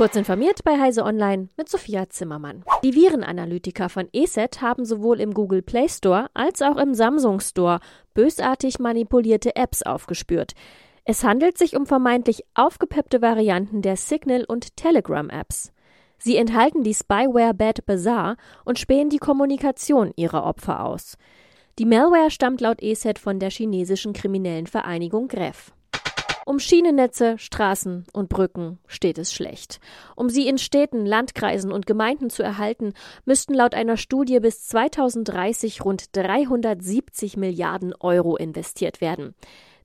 Kurz informiert bei Heise Online mit Sophia Zimmermann. Die Virenanalytiker von ESET haben sowohl im Google Play Store als auch im Samsung Store bösartig manipulierte Apps aufgespürt. Es handelt sich um vermeintlich aufgepeppte Varianten der Signal- und Telegram-Apps. Sie enthalten die Spyware Bad Bazaar und spähen die Kommunikation ihrer Opfer aus. Die Malware stammt laut ESET von der chinesischen kriminellen Vereinigung Gref. Um Schienennetze, Straßen und Brücken steht es schlecht. Um sie in Städten, Landkreisen und Gemeinden zu erhalten, müssten laut einer Studie bis 2030 rund 370 Milliarden Euro investiert werden.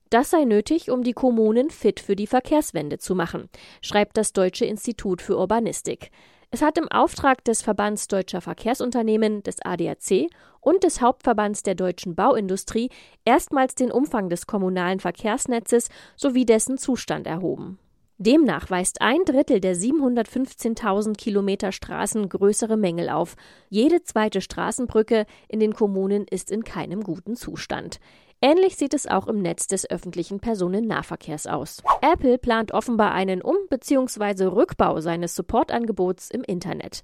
Das sei nötig, um die Kommunen fit für die Verkehrswende zu machen, schreibt das Deutsche Institut für Urbanistik. Es hat im Auftrag des Verbands Deutscher Verkehrsunternehmen, des ADAC und des Hauptverbands der deutschen Bauindustrie erstmals den Umfang des kommunalen Verkehrsnetzes sowie dessen Zustand erhoben. Demnach weist ein Drittel der 715.000 Kilometer Straßen größere Mängel auf. Jede zweite Straßenbrücke in den Kommunen ist in keinem guten Zustand. Ähnlich sieht es auch im Netz des öffentlichen Personennahverkehrs aus. Apple plant offenbar einen Um- bzw. Rückbau seines Supportangebots im Internet.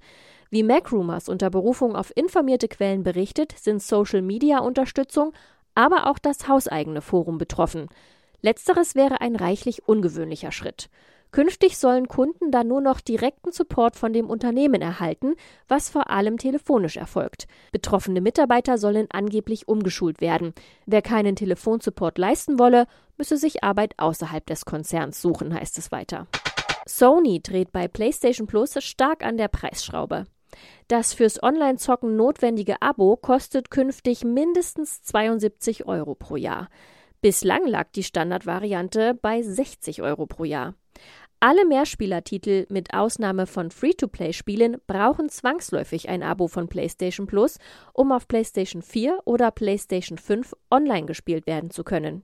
Wie MacRumors unter Berufung auf informierte Quellen berichtet, sind Social-Media-Unterstützung, aber auch das hauseigene Forum betroffen. Letzteres wäre ein reichlich ungewöhnlicher Schritt. Künftig sollen Kunden dann nur noch direkten Support von dem Unternehmen erhalten, was vor allem telefonisch erfolgt. Betroffene Mitarbeiter sollen angeblich umgeschult werden. Wer keinen Telefonsupport leisten wolle, müsse sich Arbeit außerhalb des Konzerns suchen, heißt es weiter. Sony dreht bei PlayStation Plus stark an der Preisschraube. Das fürs Online-Zocken notwendige Abo kostet künftig mindestens 72 Euro pro Jahr. Bislang lag die Standardvariante bei 60 Euro pro Jahr. Alle Mehrspielertitel mit Ausnahme von Free-to-Play-Spielen brauchen zwangsläufig ein Abo von PlayStation Plus, um auf PlayStation 4 oder PlayStation 5 online gespielt werden zu können.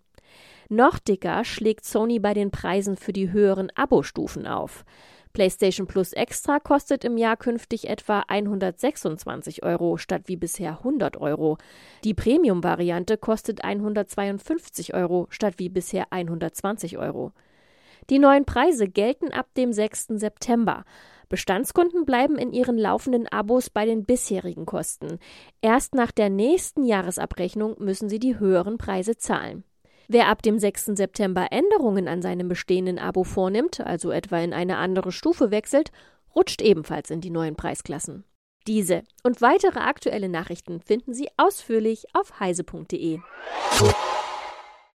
Noch dicker schlägt Sony bei den Preisen für die höheren Abo-Stufen auf. PlayStation Plus Extra kostet im Jahr künftig etwa 126 Euro statt wie bisher 100 Euro. Die Premium-Variante kostet 152 Euro statt wie bisher 120 Euro. Die neuen Preise gelten ab dem 6. September. Bestandskunden bleiben in ihren laufenden Abos bei den bisherigen Kosten. Erst nach der nächsten Jahresabrechnung müssen sie die höheren Preise zahlen. Wer ab dem 6. September Änderungen an seinem bestehenden Abo vornimmt, also etwa in eine andere Stufe wechselt, rutscht ebenfalls in die neuen Preisklassen. Diese und weitere aktuelle Nachrichten finden Sie ausführlich auf heise.de.